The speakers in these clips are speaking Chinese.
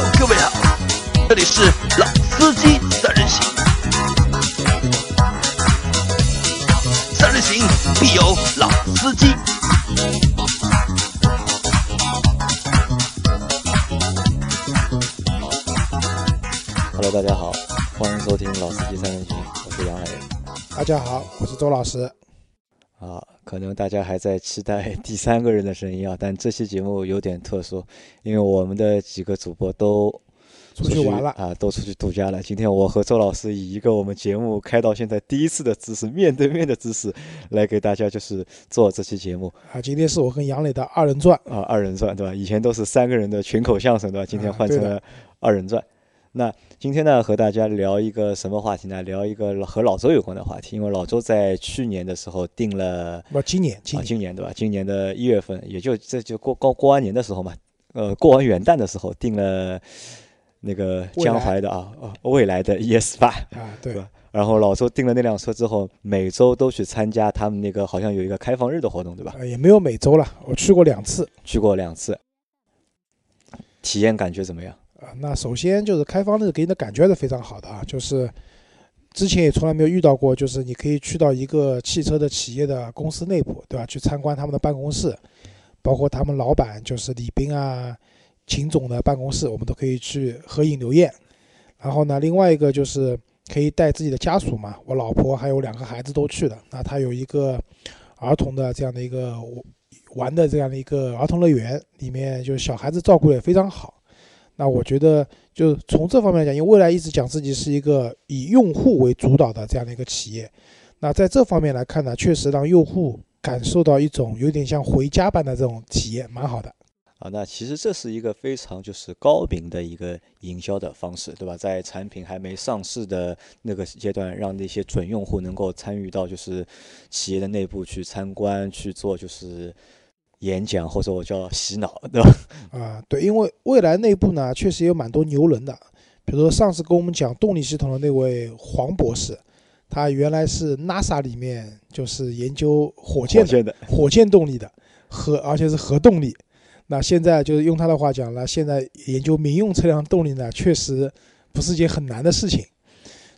Hello，各位好，这里是老司机三人行，三人行必有老司机。Hello，大家好，欢迎收听《老司机三人行》，我是杨磊。大家好，我是周老师。啊，可能大家还在期待 第三个人的声音啊，但这期节目有点特殊，因为我们的几个主播都出去玩了啊，都出去度假了。今天我和周老师以一个我们节目开到现在第一次的姿势，面对面的姿势，来给大家就是做这期节目啊，今天是我跟杨磊的二人转啊，二人转对吧？以前都是三个人的群口相声对吧？今天换成了二人转。那今天呢，和大家聊一个什么话题呢？聊一个和老周有关的话题，因为老周在去年的时候定了不，今年今啊，年今年对吧？今年的一月份，也就这就过过过完年的时候嘛，呃，过完元旦的时候定了那个江淮的啊啊未来的 ES 八，啊，对对吧然后老周订了那辆车之后，每周都去参加他们那个好像有一个开放日的活动，对吧？呃也没有每周了，我去过两次去过两次，体验感觉怎么样？啊。那首先就是开放日给你的感觉还是非常好的啊，就是之前也从来没有遇到过，就是你可以去到一个汽车的企业的公司内部，对吧？去参观他们的办公室，包括他们老板就是李斌啊、秦总的办公室，我们都可以去合影留念。然后呢，另外一个就是可以带自己的家属嘛，我老婆还有两个孩子都去的。那他有一个儿童的这样的一个玩的这样的一个儿童乐园，里面就是小孩子照顾得也非常好。那我觉得，就从这方面来讲，因为未来一直讲自己是一个以用户为主导的这样的一个企业，那在这方面来看呢，确实让用户感受到一种有点像回家般的这种体验，蛮好的。啊，那其实这是一个非常就是高明的一个营销的方式，对吧？在产品还没上市的那个阶段，让那些准用户能够参与到就是企业的内部去参观、去做就是演讲，或者我叫洗脑，对吧？啊，对，因为未来内部呢，确实有蛮多牛人的，比如说上次跟我们讲动力系统的那位黄博士，他原来是 NASA 里面就是研究火箭的火箭的火箭动力的核，而且是核动力。那现在就是用他的话讲了，现在研究民用车辆动力呢，确实不是一件很难的事情。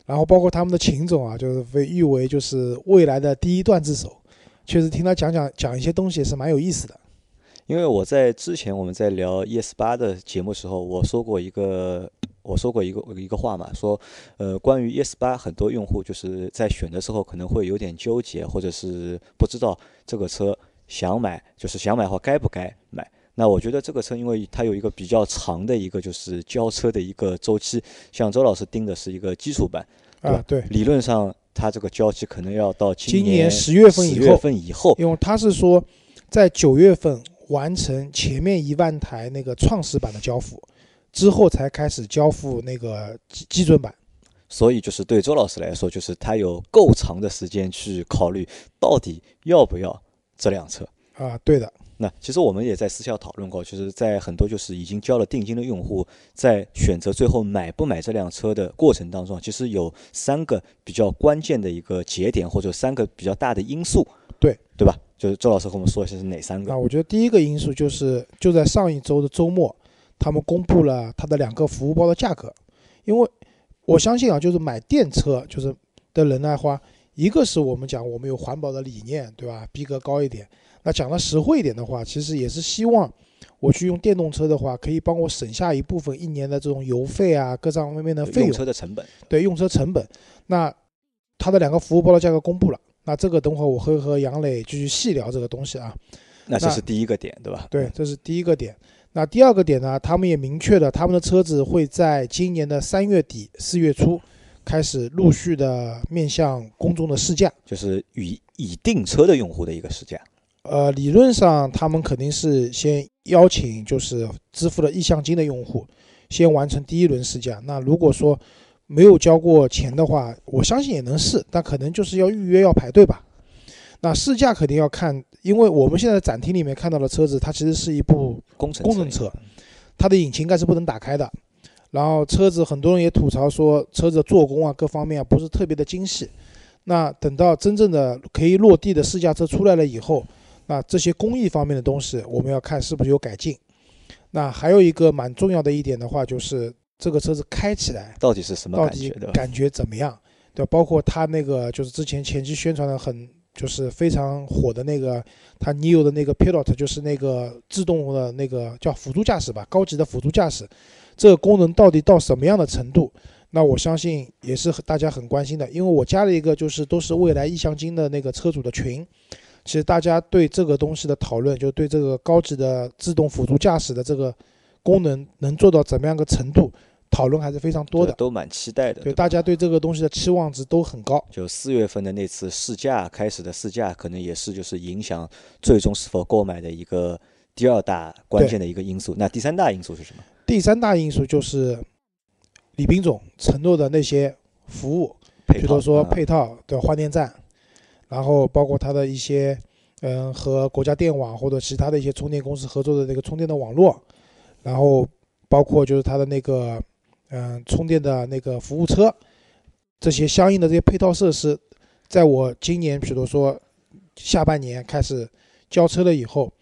然后包括他们的秦总啊，就是被誉为就是未来的第一段子手，确实听他讲讲讲一些东西也是蛮有意思的。因为我在之前我们在聊 ES 八的节目时候，我说过一个，我说过一个一个话嘛，说，呃，关于 ES 八，很多用户就是在选的时候可能会有点纠结，或者是不知道这个车想买，就是想买的话该不该买。那我觉得这个车，因为它有一个比较长的一个就是交车的一个周期，像周老师盯的是一个基础版，对吧啊，对，理论上它这个交期可能要到今年10月份以10月后份以后，因为他是说在九月份完成前面一万台那个创始版的交付，之后才开始交付那个基基准版。所以就是对周老师来说，就是他有够长的时间去考虑到底要不要这辆车。啊，对的，那其实我们也在私下讨论过，就是在很多就是已经交了定金的用户，在选择最后买不买这辆车的过程当中，其实有三个比较关键的一个节点，或者三个比较大的因素，对对吧？就是周老师和我们说一下是哪三个那？我觉得第一个因素就是就在上一周的周末，他们公布了它的两个服务包的价格，因为我相信啊，就是买电车就是的人的话，一个是我们讲我们有环保的理念，对吧？逼格高一点。那讲的实惠一点的话，其实也是希望我去用电动车的话，可以帮我省下一部分一年的这种油费啊，各方面的费用用。车的成本。对用车成本。那它的两个服务包的价格公布了，那这个等会儿我会和杨磊继续细聊这个东西啊。那那这是第一个点，对吧？对，这是第一个点。那第二个点呢，他们也明确了，他们的车子会在今年的三月底四月初开始陆续的面向公众的试驾。就是已已订车的用户的一个试驾。呃，理论上他们肯定是先邀请就是支付了意向金的用户，先完成第一轮试驾。那如果说没有交过钱的话，我相信也能试，但可能就是要预约要排队吧。那试驾肯定要看，因为我们现在展厅里面看到的车子，它其实是一部工程工程车，它的引擎盖是不能打开的。然后车子很多人也吐槽说，车子的做工啊各方面啊不是特别的精细。那等到真正的可以落地的试驾车出来了以后，那这些工艺方面的东西我们要看是不是有改进。那还有一个蛮重要的一点的话，就是这个车子开起来到底是什么感觉的？感觉怎么样？对，包括它那个就是之前前期宣传的很就是非常火的那个，它 Neo 的那个 Pilot，就是那个自动的那个叫辅助驾驶吧，高级的辅助驾驶，这个功能到底到什么样的程度？那我相信也是大家很关心的，因为我加了一个就是都是未来意向金的那个车主的群，其实大家对这个东西的讨论，就对这个高级的自动辅助驾驶的这个功能能做到怎么样个程度，讨论还是非常多的。都蛮期待的。对，吧大家对这个东西的期望值都很高。就四月份的那次试驾开始的试驾，可能也是就是影响最终是否购买的一个第二大关键的一个因素。那第三大因素是什么？第三大因素就是李斌总承诺的那些服务，比如说啊配套的换电站，然后包括它的一些嗯和国家电网或者其他的一些充电公司合作的那个充电的网络，然后包括就是它的那个嗯充电的那个服务车，这些相应的这些配套设施，在我今年比如说下半年开始交车了以后，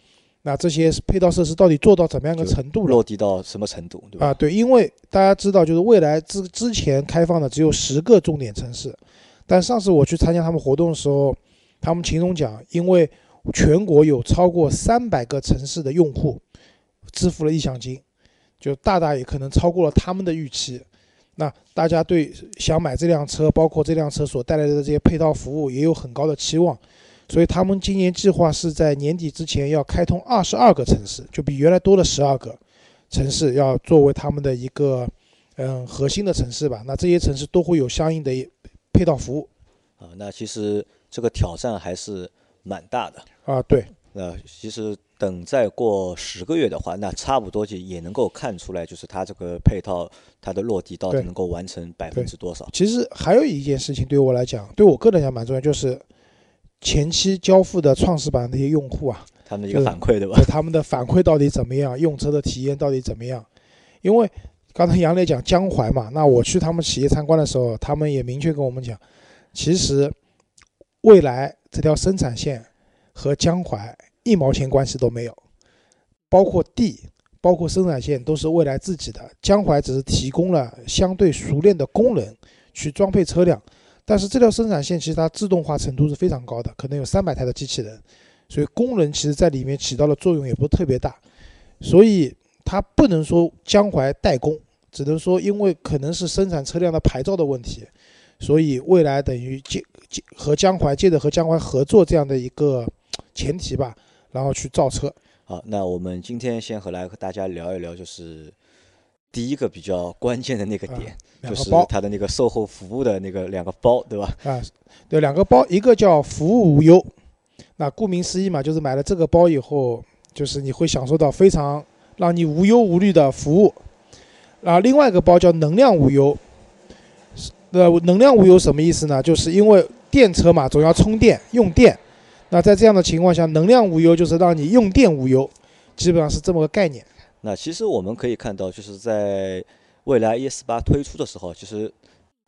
那这些配套设施到底做到怎么样一个程度了？落地到什么程度，对吧？啊，对，因为大家知道，就是未来之之前开放的只有十个重点城市，但上次我去参加他们活动的时候，他们秦总讲，因为全国有超过三百个城市的用户支付了意向金，就大大也可能超过了他们的预期。那大家对想买这辆车，包括这辆车所带来的这些配套服务，也有很高的期望。所以他们今年计划是在年底之前要开通二十二个城市，就比原来多了十二个。城市要作为他们的一个嗯核心的城市吧。那这些城市都会有相应的配套服务啊，那其实这个挑战还是蛮大的。啊。对，那其实等再过十个月的话，那差不多就也能够看出来，就是它这个配套它的落地到底能够完成百分之多少。其实还有一件事情对我来讲，对我个人来讲蛮重要，就是前期交付的创始版那些用户啊，他们的一个反馈，对吧对？他们的反馈到底怎么样，用车的体验到底怎么样？因为刚才杨磊讲江淮嘛，那我去他们企业参观的时候，他们也明确跟我们讲，其实未来这条生产线和江淮一毛钱关系都没有，包括地，包括生产线都是未来自己的，江淮只是提供了相对熟练的工人去装配车辆，但是这条生产线其实它自动化程度是非常高的，可能有三百台的机器人。所以工人其实在里面起到的作用也不是特别大，所以它不能说江淮代工，只能说因为可能是生产车辆的牌照的问题，所以未来等于借借和江淮借着和江淮合作这样的一个前提吧，然后去造车。好，那我们今天先和来和大家聊一聊，就是第一个比较关键的那个点，就是包它的那个售后服务的那个两个包，对吧？啊，对，两个包，一个叫服务无忧，那顾名思义嘛，就是买了这个包以后，就是你会享受到非常让你无忧无虑的服务。啊，另外一个包叫能量无忧，是那能量无忧什么意思呢？就是因为电车嘛，总要充电用电，那在这样的情况下，能量无忧就是让你用电无忧，基本上是这么个概念。那其实我们可以看到，就是在未来 ES 八推出的时候，其实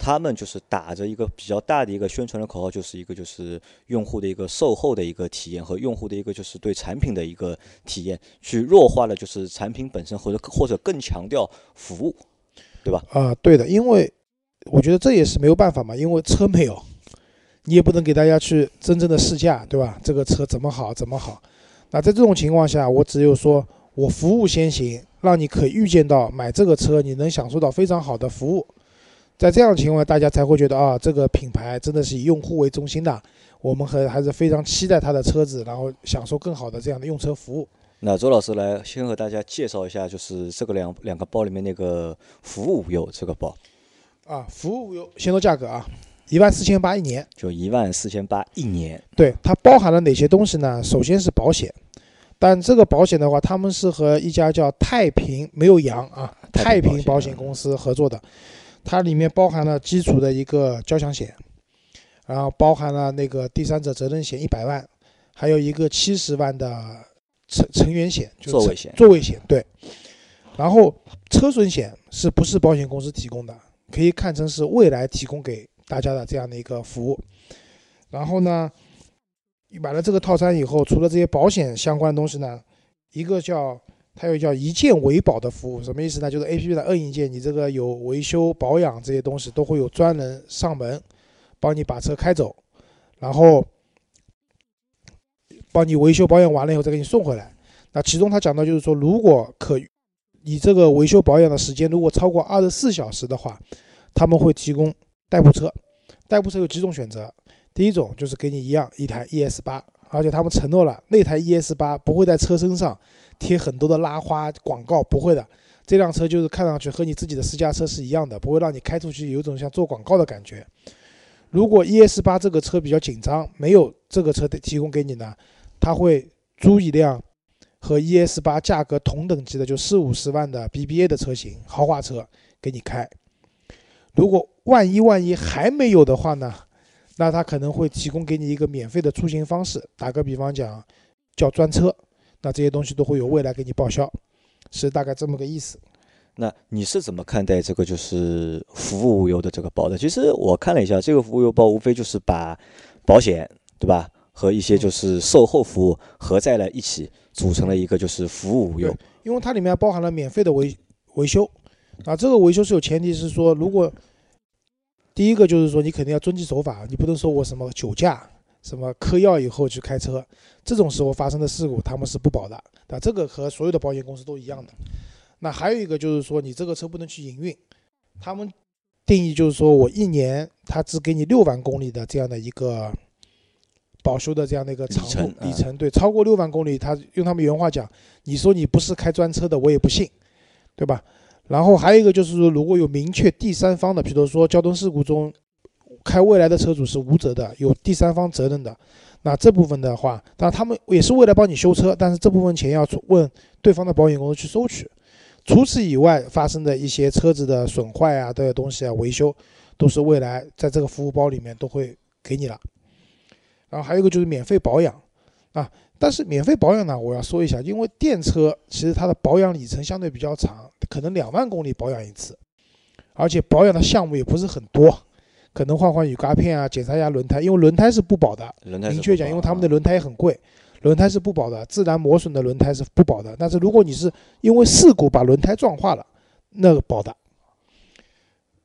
他们就是打着一个比较大的一个宣传的口号，就是一个就是用户的一个售后的一个体验和用户的一个就是对产品的一个体验，去弱化了就是产品本身或者或者更强调服务，对吧？啊，对的，因为我觉得这也是没有办法嘛，因为车没有，你也不能给大家去真正的试驾，对吧？这个车怎么好怎么好？那在这种情况下，我只有说我服务先行，让你可以预见到买这个车你能享受到非常好的服务。在这样的情况下，大家才会觉得啊，这个品牌真的是以用户为中心的，我们还还是非常期待它的车子，然后享受更好的这样的用车服务。那周老师来先和大家介绍一下，就是这个两两个包里面那个服务无忧这个包，啊，服务无忧，先说价格啊，一万四千八一年。就一万四千八一年，对，它包含了哪些东西呢？首先是保险，但这个保险的话，他们是和一家叫太平没有阳啊，太平保险公司合作的，它里面包含了基础的一个交强险，然后包含了那个第三者责任险一百万，还有一个七十万的成成员险，就是座位险座位险对，然后车损险是不是保险公司提供的？可以看成是未来提供给大家的这样的一个服务。然后呢，买了这个套餐以后，除了这些保险相关的东西呢，一个叫它有叫一键维保的服务，什么意思呢？就是 A P P 的摁一键，你这个有维修保养这些东西都会有专人上门帮你把车开走，然后帮你维修保养完了以后再给你送回来。那其中他讲到就是说，如果可你这个维修保养的时间如果超过二十四小时的话，他们会提供代步车。代步车有几种选择，第一种就是给你一样一台 ES 八，而且他们承诺了那台 ES 八不会在车身上贴很多的拉花广告，不会的。这辆车就是看上去和你自己的私家车是一样的，不会让你开出去有种像做广告的感觉。如果 ES 八这个车比较紧张，没有这个车的提供给你呢，他会租一辆和 ES 八价格同等级的，就四五十万的 BBA 的车型豪华车给你开。如果万一万一还没有的话呢，那他可能会提供给你一个免费的出行方式。打个比方讲，叫专车，那这些东西都会有未来给你报销，是大概这么个意思。那你是怎么看待这个就是服务无忧的这个包的？其实我看了一下，这个服务无忧包无非就是把保险，对吧，和一些就是售后服务合在了一起，组成了一个就是服务无忧。因为它里面包含了免费的维维修。啊，这个维修是有前提是说，如果第一个就是说你肯定要遵纪守法，你不能说我什么酒驾、什么嗑药以后去开车，这种时候发生的事故他们是不保的。啊，这个和所有的保险公司都一样的。那还有一个就是说，你这个车不能去营运，他们定义就是说我一年他只给你六万公里的这样的一个保修的这样的一个长度里程，对，超过六万公里，他用他们原话讲，你说你不是开专车的，我也不信，对吧？然后还有一个就是说，如果有明确第三方的，比如说交通事故中开未来的车主是无责的，有第三方责任的，那这部分的话，当然他们也是为了帮你修车，但是这部分钱要问对方的保险公司去收取。除此以外，发生的一些车子的损坏啊，这些东西啊，维修都是未来在这个服务包里面都会给你了。然后还有一个就是免费保养啊。但是免费保养呢，我要说一下，因为电车其实它的保养里程相对比较长，可能两万公里保养一次，而且保养的项目也不是很多，可能换换雨刮片啊，检查一下轮胎，因为轮胎是不保的。明确讲，因为他们的轮胎也很贵，轮胎是不保的，自然磨损的轮胎是不保的。但是如果你是因为事故把轮胎撞坏了，那个保的。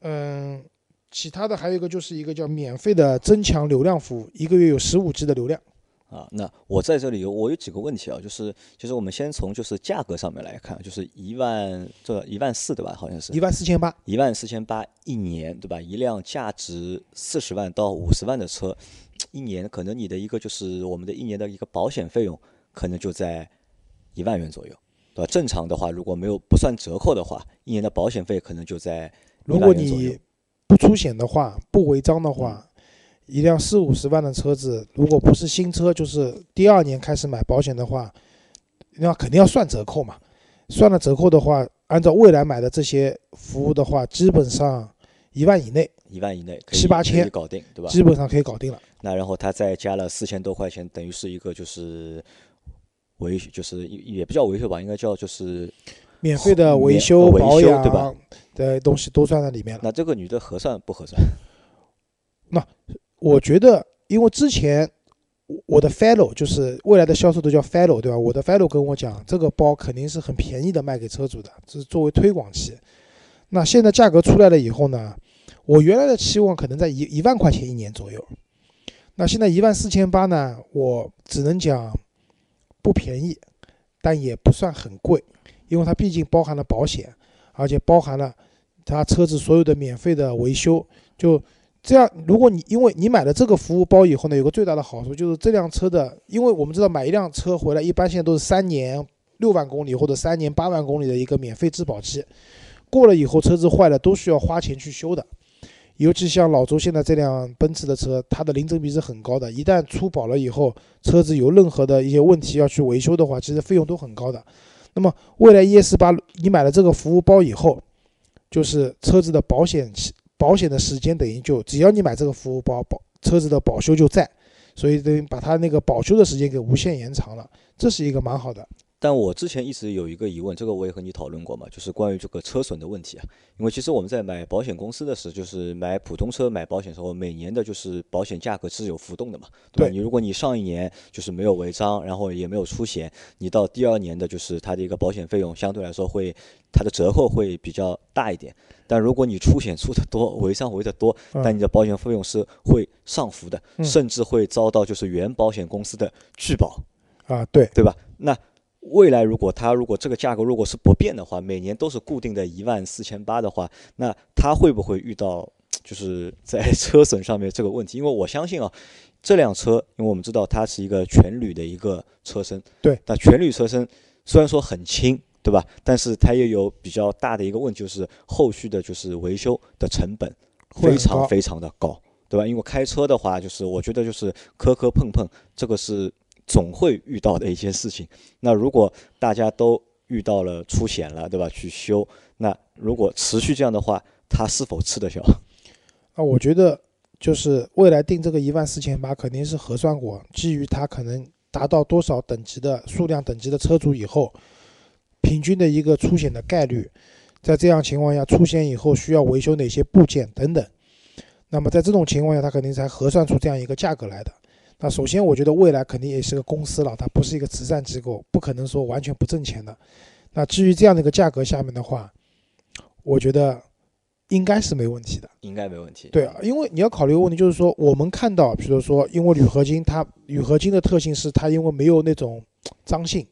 嗯，其他的还有一个就是一个叫免费的增强流量服务，一个月有十五 G 的流量。啊，那我在这里有我有几个问题啊，就是就是我们先从就是价格上面来看，就是一万这一万四对吧？好像是一万四千八，一万四千八一年对吧？一辆价值四十万到五十万的车，一年可能你的一个就是我们的一年的一个保险费用可能就在一万元左右，对吧？正常的话，如果没有不算折扣的话，一年的保险费可能就在如果你不出险的话，不违章的话。一辆四五十万的车子，如果不是新车，就是第二年开始买保险的话，那肯定要算折扣嘛。算了折扣的话，按照未来买的这些服务的话，基本上一万以内，一万以内七八千搞定，对吧？基本上可以搞定了。那然后他再加了四千多块钱，等于是一个就是维，就是也不叫维修吧，应该叫就是免费的维修保养对吧？的东西都算在里面了。那这个女的合算不合算？那。我觉得，因为之前我的 fellow 就是未来的销售都叫 fellow，对吧？我的 fellow 跟我讲，这个包肯定是很便宜的卖给车主的，这是作为推广期。那现在价格出来了以后呢，我原来的期望可能在一一万块钱一年左右。那现在一万四千八呢，我只能讲不便宜，但也不算很贵，因为它毕竟包含了保险，而且包含了它车子所有的免费的维修，就。这样，如果你因为你买了这个服务包以后呢，有个最大的好处就是这辆车的，因为我们知道买一辆车回来，一般现在都是三年六万公里或者三年八万公里的一个免费质保期，过了以后车子坏了都需要花钱去修的。尤其像老周现在这辆奔驰的车，它的零整比是很高的，一旦出保了以后，车子有任何的一些问题要去维修的话，其实费用都很高的。那么未来 ES 八你买了这个服务包以后，就是车子的保险期。保险的时间等于就只要你买这个服务包，保车子的保修就在，所以等于把它那个保修的时间给无限延长了，这是一个蛮好的。但我之前一直有一个疑问，这个我也和你讨论过嘛，就是关于这个车损的问题啊。因为其实我们在买保险公司的时候，就是买普通车买保险时候，每年的就是保险价格是有浮动的嘛，对吧？对你如果你上一年就是没有违章，然后也没有出险，你到第二年的就是它的一个保险费用相对来说会它的折扣会比较大一点。但如果你出险出的多，违章违的多，嗯但你的保险费用是会上浮的，嗯甚至会遭到就是原保险公司的拒保。啊，对，对吧？那未来如果它如果这个价格如果是不变的话，每年都是固定的一万四千八的话，那它会不会遇到 就是在车损上面这个问题？因为我相信啊，这辆车，因为我们知道它是一个全铝的一个车身，对，那全铝车身虽然说很轻。对吧？但是它也有比较大的一个问题，就是后续的就是维修的成本非常非常的高，对吧？因为开车的话，就是我觉得就是磕磕碰碰，这个是总会遇到的一件事情。那如果大家都遇到了出险了，对吧？去修，那如果持续这样的话，它是否吃得消？啊，我觉得就是未来定这个一万四千八，肯定是核算过，基于它可能达到多少等级的数量等级的车主以后，平均的一个出险的概率，在这样情况下出险以后需要维修哪些部件等等。那么在这种情况下，它肯定才核算出这样一个价格来的。那首先，我觉得未来肯定也是个公司了，它不是一个慈善机构，不可能说完全不挣钱的。那至于这样的一个价格下面的话，我觉得应该是没问题的。应该没问题。对啊，因为你要考虑一个问题，就是说我们看到，比如说，因为铝合金它铝合金的特性是它因为没有那种脏性，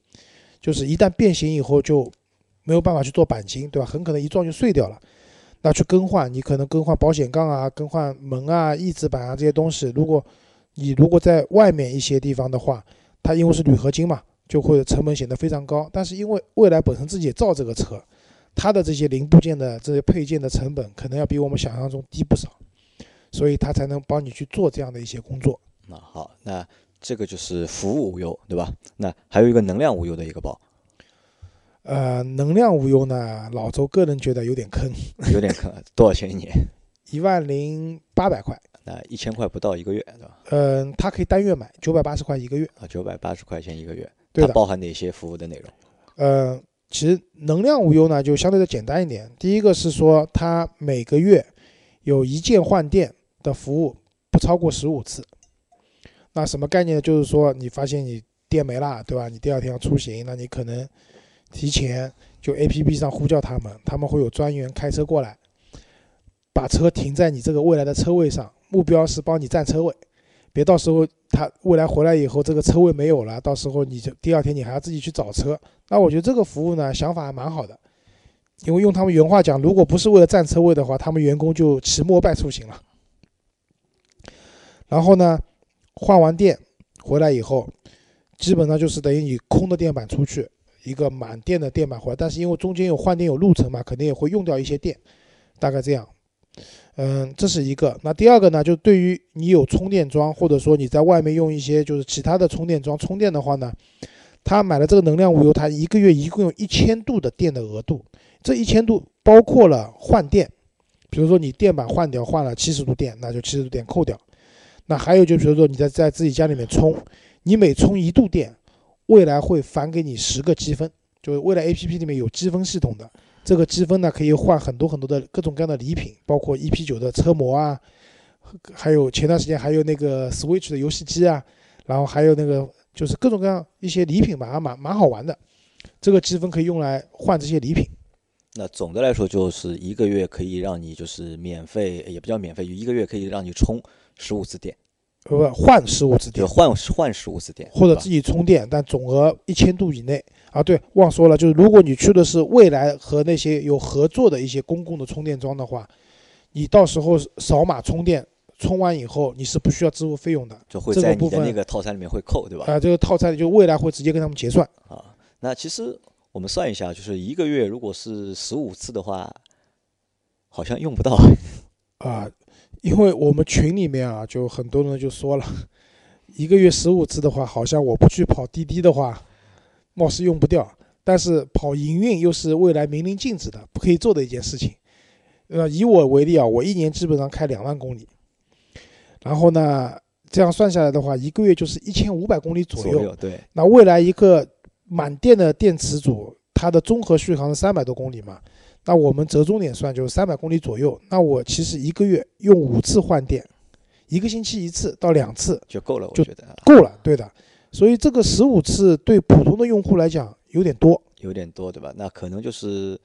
就是一旦变形以后就没有办法去做钣金，对吧？很可能一撞就碎掉了。那去更换，你可能更换保险杠啊、更换门啊、翼子板啊这些东西，如果你如果在外面一些地方的话，它因为是铝合金嘛，就会成本显得非常高。但是因为蔚来本身自己也造这个车，它的这些零部件的这些配件的成本可能要比我们想象中低不少，所以它才能帮你去做这样的一些工作。那好，那这个就是服务无忧，对吧？那还有一个能量无忧的一个包，呃，能量无忧呢，老周个人觉得有点坑，有点坑，多少钱一年？一万零八百块。那一千块不到一个月，对吧？嗯、它可以单月买，九百八十块一个月。啊，九百八十块钱一个月。它包含哪些服务的内容？呃，其实能量无忧呢，就相对的简单一点。第一个是说，它每个月有一键换电的服务，不超过十五次。那什么概念呢？就是说，你发现你电没了，对吧？你第二天要出行，那你可能提前就 A P P 上呼叫他们，他们会有专员开车过来，把车停在你这个未来的车位上，目标是帮你占车位，别到时候他未来回来以后这个车位没有了，到时候你就第二天你还要自己去找车。那我觉得这个服务呢，想法还蛮好的，因为用他们原话讲，如果不是为了占车位的话，他们员工就骑摩拜出行了。然后呢，换完电回来以后，基本上就是等于你空的电板出去，一个满电的电板回来，但是因为中间有换电有路程嘛，肯定也会用掉一些电，大概这样。嗯，这是一个。那第二个呢，就对于你有充电桩，或者说你在外面用一些就是其他的充电桩充电的话呢，他买了这个能量无忧，他一个月一共有一千度的电的额度，这一千度包括了换电，比如说你电板换掉换了七十度电，那就七十度电扣掉。那还有就比如说你在在自己家里面充，你每充一度电，未来会返给你十个积分，就是未来 A P P 里面有积分系统的。这个积分呢，可以换很多很多的各种各样的礼品，包括 EP 九的车模啊，还有前段时间还有那个 Switch 的游戏机啊，然后还有那个就是各种各样一些礼品吧，还蛮蛮好玩的。这个积分可以用来换这些礼品。那总的来说，就是一个月可以让你就是免费，也不叫免费，一个月可以让你充十五次电，呃，不换十五次电就，换换十五次电，或者自己充电，但总额一千度以内啊。对，忘说了，就是如果你去的是未来和那些有合作的一些公共的充电桩的话，你到时候扫码充电，充完以后你是不需要支付费用的就会这部分在你的那个套餐里面会扣，对吧？啊。这个套餐里就未来会直接跟他们结算。啊，那其实我们算一下，就是一个月如果是十五次的话，好像用不到。啊，因为我们群里面啊，就很多人就说了，一个月十五次的话，好像我不去跑滴滴的话，貌似用不掉。但是跑营运又是未来明令禁止的，不可以做的一件事情。呃，以我为例啊，我一年基本上开两万公里，然后呢，这样算下来的话，一个月就是一千五百公里左右。右对，那未来一个满电的电池组，它的综合续航是三百多公里嘛，那我们折中点算就是三百公里左右。那我其实一个月用五次换电，一个星期一次到两次就够了，我觉得啊够了，对的。所以这个十五次对普通的用户来讲有点多，有点多，对吧？那可能就是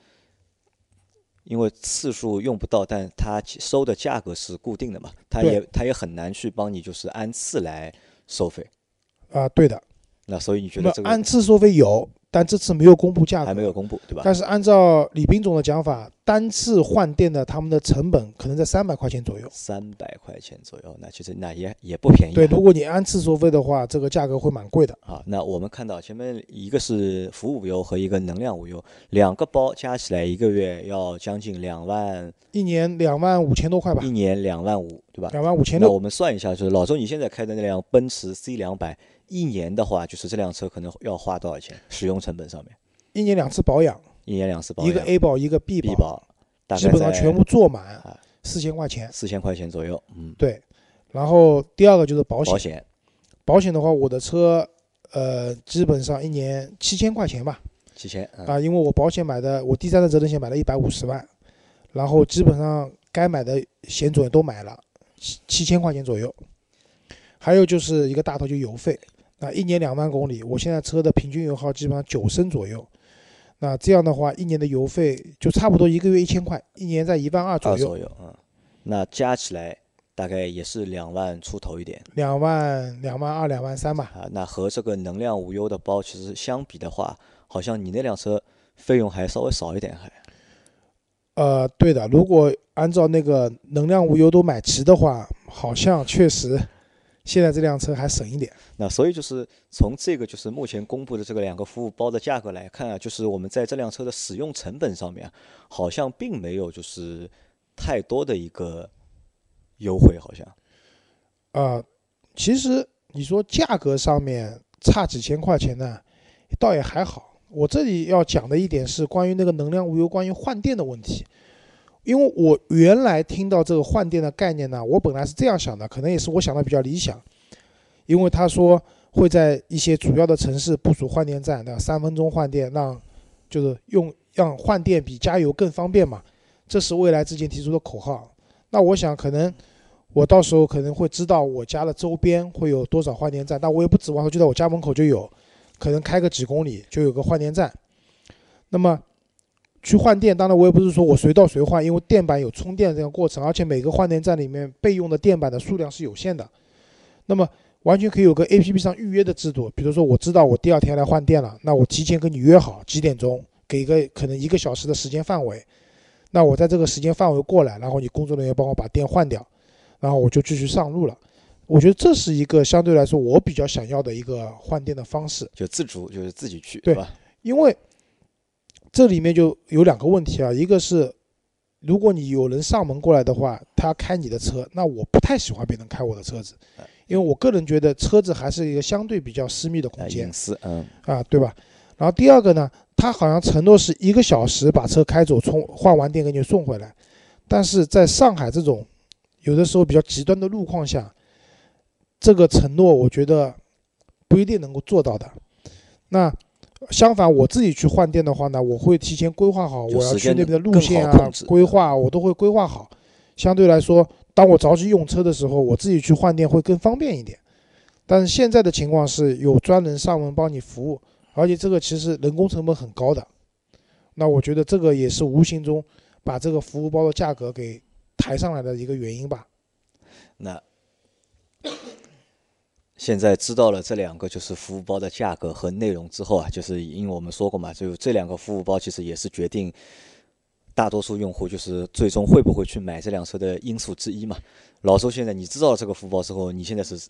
因为次数用不到，但它收的价格是固定的嘛，它也它也很难去帮你就是按次来收费。啊、对的。那所以你觉得这个按次收费有，但这次没有公布价格，还没有公布，对吧？但是按照李斌总的讲法，单次换电的他们的成本可能在三百块钱左右。三百块钱左右，那其实那也也不便宜啊。对，如果你按次收费的话，这个价格会蛮贵的。啊，那我们看到前面一个是服务无忧和一个能量无忧，两个包加起来一个月要将近两万，一年两万五千多块吧一，年两万五，对吧？两万五千六。那我们算一下，就是老周你现在开的那辆奔驰 C 两百，一年的话，就是这辆车可能要花多少钱？使用成本上面，一年两次保养，一年两次保养。一个 A 保一个 B B 保，大概基本上全部做满啊，四千块钱。四千块钱左右，嗯，对，然后第二个就是保险。保，险。保险的话，我的车呃基本上一年七千块钱吧，七千啊，啊，因为我保险买的，我第三者责任险买了一百五十万，然后基本上该买的险种也都买了，七七千块钱左右。还有就是一个大头就油费，那一年两万公里，我现在车的平均油耗基本上九升左右，那这样的话一年的油费就差不多一个月一千块，一年在一万二左右，二左右，嗯，那加起来大概也是两万出头一点。两万两万二两万三吧。啊，那和这个能量无忧的包其实相比的话，好像你那辆车费用还稍微少一点，还呃，对的，如果按照那个能量无忧都买齐的话，好像确实现在这辆车还省一点。那所以就是从这个就是目前公布的这个两个服务包的价格来看啊，就是我们在这辆车的使用成本上面啊，好像并没有就是太多的一个优惠，好像啊，其实你说价格上面差几千块钱呢，倒也还好。我这里要讲的一点是关于那个能量无忧、关于换电的问题，因为我原来听到这个换电的概念呢，我本来是这样想的，可能也是我想的比较理想，因为他说会在一些主要的城市部署换电站，那三分钟换电，让就是用让换电比加油更方便嘛，这是未来之前提出的口号。那我想可能我到时候可能会知道我家的周边会有多少换电站，但我也不指望说就在我家门口就有，可能开个几公里就有个换电站。那么去换电，当然我也不是说我随到随换，因为电板有充电这个过程，而且每个换电站里面备用的电板的数量是有限的。那么完全可以有个 A P P 上预约的制度，比如说我知道我第二天来换电了，那我提前跟你约好几点钟，给一个可能一个小时的时间范围，那我在这个时间范围过来，然后你工作人员帮我把电换掉，然后我就继续上路了。我觉得这是一个相对来说我比较想要的一个换电的方式，就自主就是自己去，对吧？因为这里面就有两个问题啊，一个是如果你有人上门过来的话，他开你的车，那我不太喜欢别人开我的车子，因为我个人觉得车子还是一个相对比较私密的空啊，间隐私，嗯，啊，对吧？然后第二个呢，他好像承诺是一个小时把车开走，充换完电给你送回来，但是在上海这种有的时候比较极端的路况下，这个承诺我觉得不一定能够做到的。那相反，我自己去换电的话呢，我会提前规划好我要去那边的路线啊、规划，我都会规划好。相对来说，当我着急用车的时候，我自己去换电会更方便一点。但是现在的情况是有专人上门帮你服务，而且这个其实人工成本很高的。那我觉得这个也是无形中把这个服务包的价格给抬上来的一个原因吧。那现在知道了这两个就是服务包的价格和内容之后啊，就是因为我们说过嘛，就这两个服务包其实也是决定大多数用户就是最终会不会去买这辆车的因素之一嘛。老周，现在你知道了这个服务包之后，你现在是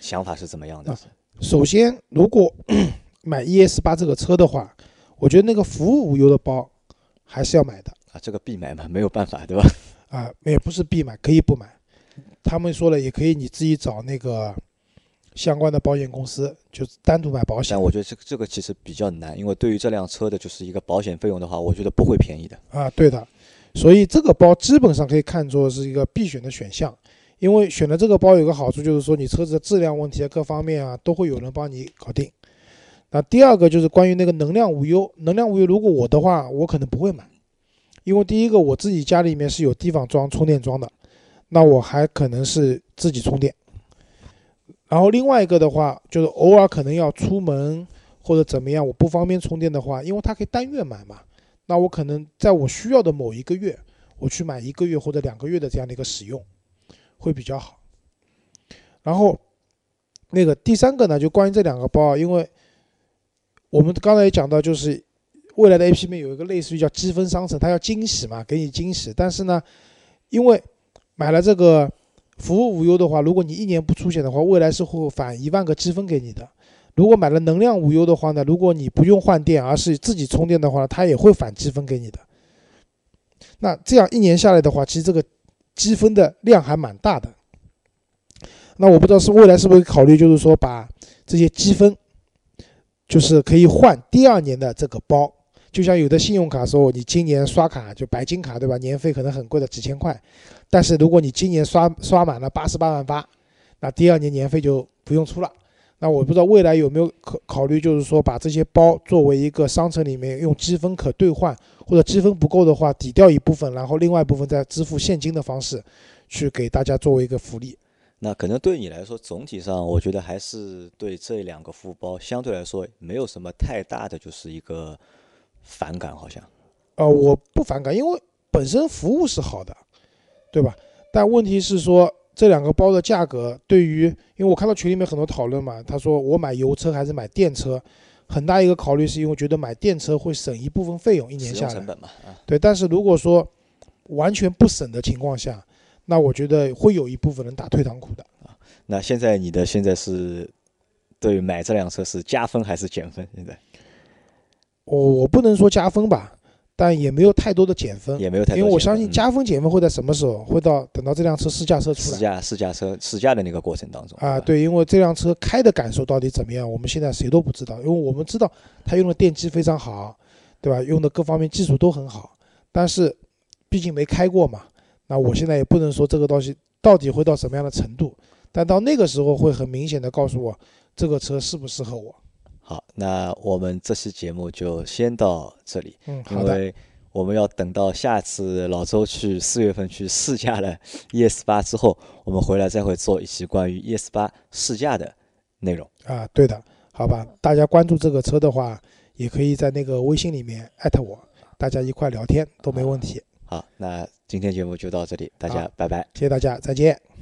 想法是怎么样的啊？首先，如果买 ES 八这个车的话，我觉得那个服务无忧的包还是要买的啊，这个必买嘛，没有办法，对吧？啊，也不是必买，可以不买。他们说了，也可以你自己找那个相关的保险公司，就单独买保险但我觉得这个这个其实比较难，因为对于这辆车的就是一个保险费用的话，我觉得不会便宜的。啊。对的，所以这个包基本上可以看作是一个必选的选项，因为选了这个包有个好处就是说，你车子的质量问题啊，各方面啊，都会有人帮你搞定。那第二个就是关于那个能量无忧，能量无忧，如果我的话，我可能不会买，因为第一个我自己家里面是有地方装充电桩的，那我还可能是自己充电。然后另外一个的话，就是偶尔可能要出门或者怎么样，我不方便充电的话，因为它可以单月买嘛，那我可能在我需要的某一个月，我去买一个月或者两个月的这样的一个使用，会比较好。然后那个第三个呢，就关于这两个包啊，因为我们刚才也讲到，就是未来的 A P P 里面有一个类似于叫积分商城，它要惊喜嘛，给你惊喜。但是呢，因为买了这个服务无忧的话，如果你一年不出险的话，未来是会返一万个积分给你的。如果买了能量无忧的话呢，如果你不用换电，而是自己充电的话，它也会返积分给你的。那这样一年下来的话，其实这个积分的量还蛮大的。那我不知道是未来是不是考虑，就是说把这些积分，就是可以换第二年的这个包，就像有的信用卡说，你今年刷卡就白金卡，对吧？年费可能很贵的几千块，但是如果你今年刷刷满了八十八万八，那第二年年费就不用出了。那我不知道未来有没有考考虑，就是说把这些包作为一个商城里面用积分可兑换，或者积分不够的话抵掉一部分，然后另外一部分再支付现金的方式，去给大家作为一个福利。那可能对你来说，总体上我觉得还是对这两个服务包相对来说没有什么太大的就是一个反感，好像。呃，我不反感，因为本身服务是好的，对吧？但问题是说这两个包的价格对于，因为我看到群里面很多讨论嘛，他说我买油车还是买电车，很大一个考虑是因为觉得买电车会省一部分费用，一年下来。成本嘛，啊。对，但是如果说完全不省的情况下。那我觉得会有一部分人打退堂鼓的啊。那现在你的现在是对买这辆车是加分还是减分？现在我我不能说加分吧，但也没有太多的减分，也没有太多。因为我相信加分减分会在什么时候？会到等到这辆车试驾车出来，试驾试驾车试驾的那个过程当中啊。对，因为这辆车开的感受到底怎么样，我们现在谁都不知道。因为我们知道它用的电机非常好，对吧？用的各方面技术都很好，但是毕竟没开过嘛。那我现在也不能说这个东西到底会到什么样的程度，但到那个时候会很明显的告诉我这个车适不适合我。好，那我们这期节目就先到这里。嗯，好的。因为我们要等到下次老周去四月份去试驾了 ES 八之后，我们回来再会做一期关于 ES 八试驾的内容。啊，对的，好吧。大家关注这个车的话，也可以在那个微信里面艾特我，大家一块聊天都没问题。好，那今天节目就到这里，大家拜拜，谢谢大家，再见。